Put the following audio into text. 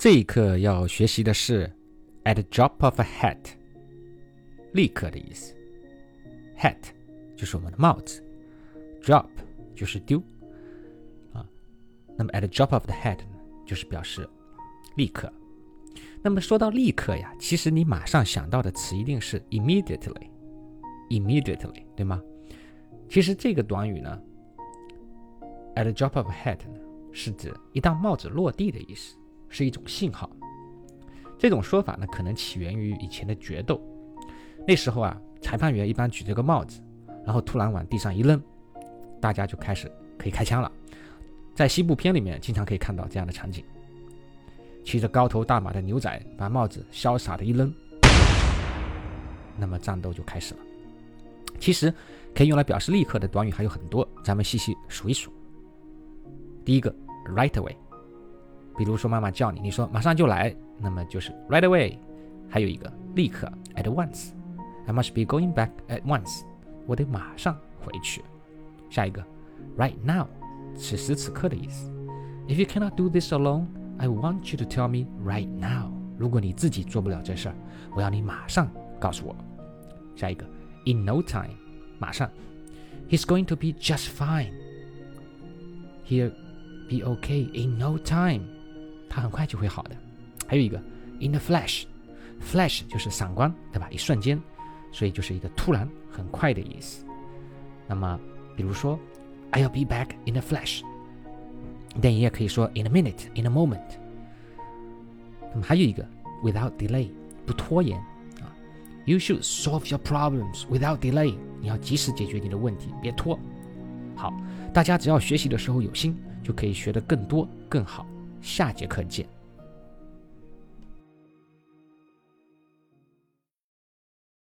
这一课要学习的是 at the drop of a hat，立刻的意思。hat 就是我们的帽子，drop 就是丢啊。那么 at the drop of the hat 呢，就是表示立刻。那么说到立刻呀，其实你马上想到的词一定是 immediately，immediately，对吗？其实这个短语呢，at the drop of a hat 呢，是指一当帽子落地的意思。是一种信号。这种说法呢，可能起源于以前的决斗。那时候啊，裁判员一般举着个帽子，然后突然往地上一扔，大家就开始可以开枪了。在西部片里面，经常可以看到这样的场景：骑着高头大马的牛仔把帽子潇洒的一扔，那么战斗就开始了。其实可以用来表示立刻的短语还有很多，咱们细细数一数。第一个，right away。比如说妈妈叫你，你说马上就来，那么就是 right away。还有一个立刻 at once，I must be going back at once，我得马上回去。下一个 right now，此时此刻的意思。If you cannot do this alone，I want you to tell me right now。如果你自己做不了这事儿，我要你马上告诉我。下一个 in no time，马上。He's going to be just fine。He'll be okay in no time。它很快就会好的。还有一个，in the flash，flash 就是闪光，对吧？一瞬间，所以就是一个突然、很快的意思。那么，比如说，I'll be back in a flash。但你也可以说 in a minute，in a moment。那么还有一个，without delay，不拖延啊。You should solve your problems without delay。你要及时解决你的问题，别拖。好，大家只要学习的时候有心，就可以学得更多更好。下节课见。